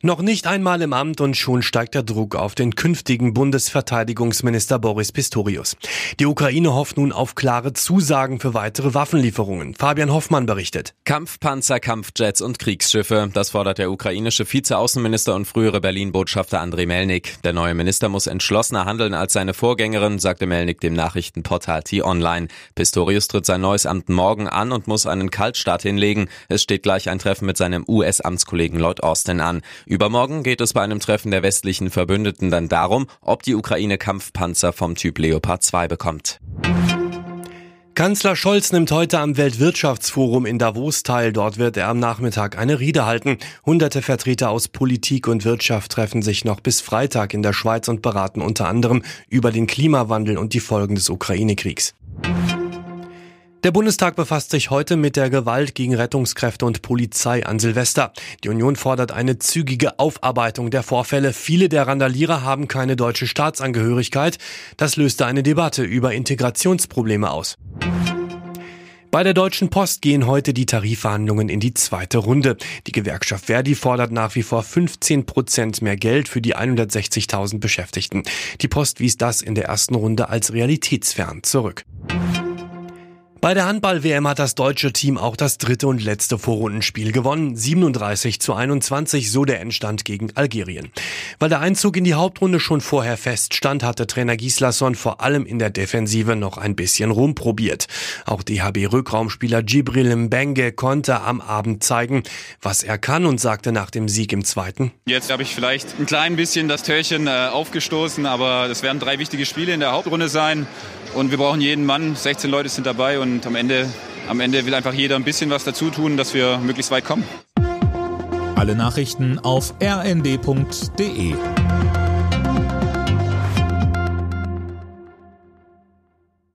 Noch nicht einmal im Amt und schon steigt der Druck auf den künftigen Bundesverteidigungsminister Boris Pistorius. Die Ukraine hofft nun auf klare Zusagen für weitere Waffenlieferungen. Fabian Hoffmann berichtet. Kampfpanzer, Kampfjets und Kriegsschiffe, das fordert der ukrainische Vizeaußenminister und frühere Berlin-Botschafter Andrei Melnik. Der neue Minister muss entschlossener handeln als seine Vorgängerin, sagte Melnik dem Nachrichtenportal T-Online. Pistorius tritt sein neues Amt morgen an und muss einen Kaltstart hinlegen. Es steht gleich ein Treffen mit seinem US-Amtskollegen Lloyd Austin an. Übermorgen geht es bei einem Treffen der westlichen Verbündeten dann darum, ob die Ukraine Kampfpanzer vom Typ Leopard 2 bekommt. Kanzler Scholz nimmt heute am Weltwirtschaftsforum in Davos teil. Dort wird er am Nachmittag eine Rede halten. Hunderte Vertreter aus Politik und Wirtschaft treffen sich noch bis Freitag in der Schweiz und beraten unter anderem über den Klimawandel und die Folgen des Ukraine-Kriegs. Der Bundestag befasst sich heute mit der Gewalt gegen Rettungskräfte und Polizei an Silvester. Die Union fordert eine zügige Aufarbeitung der Vorfälle. Viele der Randalierer haben keine deutsche Staatsangehörigkeit. Das löste eine Debatte über Integrationsprobleme aus. Bei der Deutschen Post gehen heute die Tarifverhandlungen in die zweite Runde. Die Gewerkschaft Verdi fordert nach wie vor 15 Prozent mehr Geld für die 160.000 Beschäftigten. Die Post wies das in der ersten Runde als realitätsfern zurück. Bei der Handball-WM hat das deutsche Team auch das dritte und letzte Vorrundenspiel gewonnen. 37 zu 21, so der Endstand gegen Algerien. Weil der Einzug in die Hauptrunde schon vorher feststand, hatte Trainer Gislason vor allem in der Defensive noch ein bisschen rumprobiert. Auch DHB-Rückraumspieler Gibril Mbenge konnte am Abend zeigen, was er kann und sagte nach dem Sieg im zweiten. Jetzt habe ich vielleicht ein klein bisschen das Törchen äh, aufgestoßen, aber es werden drei wichtige Spiele in der Hauptrunde sein. Und wir brauchen jeden Mann. 16 Leute sind dabei und am Ende, am Ende will einfach jeder ein bisschen was dazu tun, dass wir möglichst weit kommen. Alle Nachrichten auf rnd.de